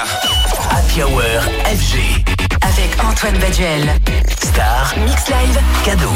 Happy Hour FG. Avec Antoine Baduel. Star. Mix Live. Cadeau.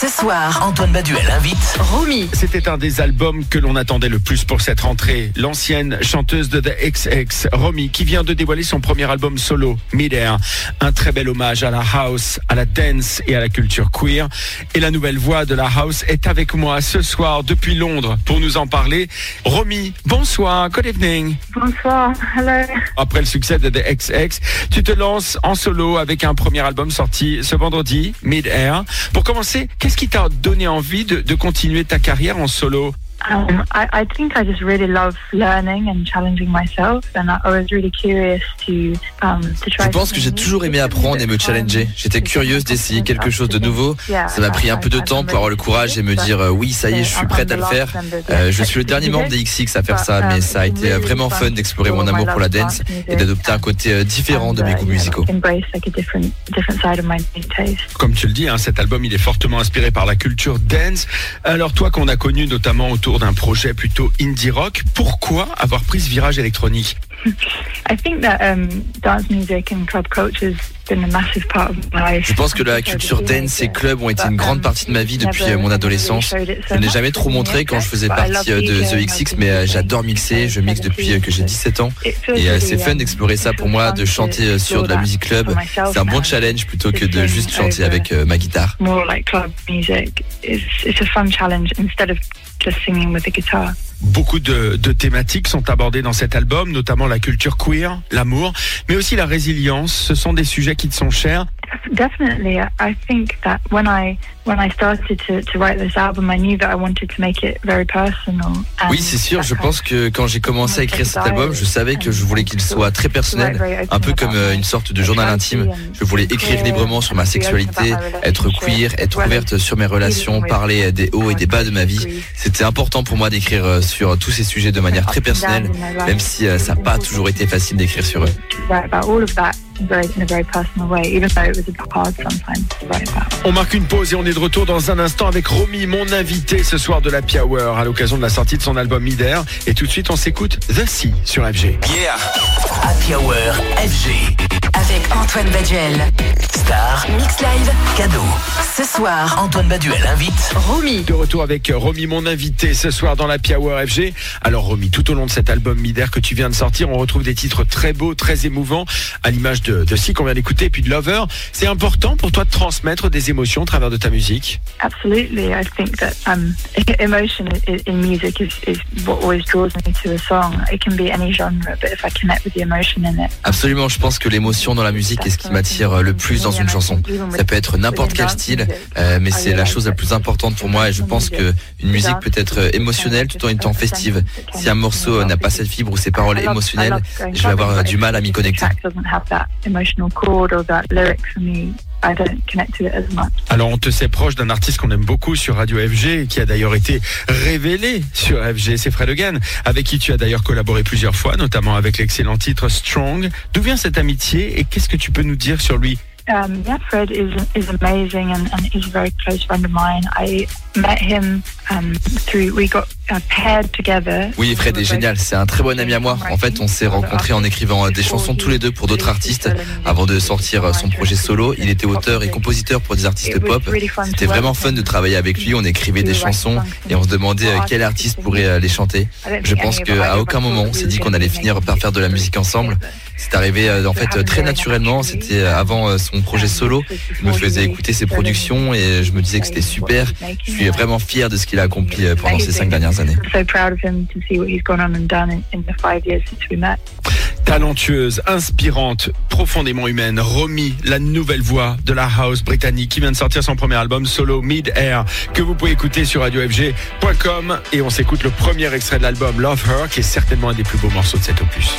Ce soir, Antoine Baduel invite. Romy. C'était un des albums que l'on attendait le plus pour cette rentrée. L'ancienne chanteuse de The XX, Romy, qui vient de dévoiler son premier album solo, Mid-Air. Un très bel hommage à la house, à la dance et à la culture queer. Et la nouvelle voix de la house est avec moi ce soir depuis Londres pour nous en parler. Romy, bonsoir, good evening. Bonsoir, hello. Après le succès de The XX, tu te lances en solo avec un premier album sorti ce vendredi, Mid-Air. Pour commencer, qu'est-ce qui t'a donné envie de, de continuer ta carrière en solo? Um, I, I think I just really love learning and challenging myself, and I, I was really curious to um, to try. Je pense que j'ai toujours aimé apprendre et me challenger. J'étais curieuse d'essayer quelque chose de nouveau. Ça m'a pris un peu de temps pour avoir le courage et me dire oui, ça y est, je suis prête à le faire. Euh, je suis le dernier membre des XX à faire ça, mais ça a été vraiment fun d'explorer mon amour pour la dance et d'adopter un côté euh, différent de mes goûts musicaux. Comme tu le dis, hein, cet album il est fortement inspiré par la culture dance. Alors toi qu'on a connu notamment autour d'un projet plutôt indie rock, pourquoi avoir pris ce virage électronique I think that um, dance music and club culture has been a massive part of my life. Je pense que la culture dance et club ont été une grande partie de ma vie depuis euh, mon adolescence. Je n'ai jamais trop montré quand je faisais partie euh, de The XX, mais euh, j'adore mixer. Je mixe depuis que j'ai 17 ans. Et c'est fun d'explorer ça pour moi, de chanter sur de la musique club. C'est un bon challenge plutôt que de juste chanter avec ma guitare. Beaucoup de thématiques sont abordées dans cet album, notamment la culture queer, l'amour, mais aussi la résilience. Ce sont des sujets qui te sont chers. Definitely, I- I think that when I when I started to, to write this album, I knew that I wanted to make it very personal. and Oui, c'est sûr. Je pense que quand j'ai commencé à écrire cet album, je savais que je voulais qu'il soit très personnel, un peu comme euh, une sorte de journal intime. Je voulais écrire librement sur ma sexualité, être queer, être ouverte sur mes relations, parler des hauts et des bas de ma vie. C'était important pour moi d'écrire euh, sur tous ces sujets de manière très personnelle, même si euh, ça n'a pas toujours été facile d'écrire sur eux. On marque une pause et on est de retour dans un instant avec Romy, mon invité ce soir de la Hour à l'occasion de la sortie de son album Midair. Et tout de suite, on s'écoute The Sea sur FG. Yeah. Happy Hour FG. Antoine Baduel. Star. Mix Live. Cadeau. Ce soir, Antoine Baduel invite. Romy. De retour avec Romy, mon invité ce soir dans la Hour FG. Alors Romy, tout au long de cet album Midair que tu viens de sortir, on retrouve des titres très beaux, très émouvants, à l'image de, de Si qu'on vient d'écouter, et puis de Lover. C'est important pour toi de transmettre des émotions au travers de ta musique? Absolutely, I think that um, emotion in, in music is, is what always draws me to a song. It can be any genre, but if I connect with the emotion in it, Absolument, je pense que l'émotion dans la musique est ce qui m'attire le plus dans une chanson. Ça peut être n'importe quel style, euh, mais c'est la chose la plus importante pour moi et je pense que une musique peut être émotionnelle tout en étant festive. Si un morceau n'a pas cette fibre ou ces paroles émotionnelles, je vais avoir du mal à m'y connecter. I don't connect to it as much. Alors on te sait proche d'un artiste qu'on aime beaucoup sur Radio FG qui a d'ailleurs été révélé sur FG, c'est Fred Again, avec qui tu as d'ailleurs collaboré plusieurs fois, notamment avec l'excellent titre Strong. D'où vient cette amitié et qu'est-ce que tu peux nous dire sur lui? Um, yeah, Fred is is amazing and, and he's a very close friend of mine. I met him um, through we got uh, paired together. Oui, Fred est génial, c'est un très bon ami à moi. En fait, on s'est rencontrés en écrivant euh, des chansons tous les deux pour d'autres artistes. Avant de sortir euh, son projet solo, il était auteur et compositeur pour des artistes pop. C'était vraiment fun de travailler avec lui, on écrivait des chansons et on se demandait euh, quel artiste pourrait les chanter. Je pense qu'à aucun moment on s'est dit qu'on allait finir par faire de la musique ensemble. C'est arrivé en fait très naturellement, c'était avant son projet solo. Je me faisais écouter ses productions et je me disais que c'était super. Je suis vraiment fier de ce qu'il a accompli euh, pendant ces cinq dernières années. I'm so proud of him to see what he's gone on and done in, in the five years since we met. Talentueuse, inspirante, profondément humaine, Romy, la nouvelle voix de la house britannique qui vient de sortir son premier album solo Mid Air que vous pouvez écouter sur radiofg.com et on s'écoute le premier extrait de l'album Love Her qui est certainement un des plus beaux morceaux de cet opus.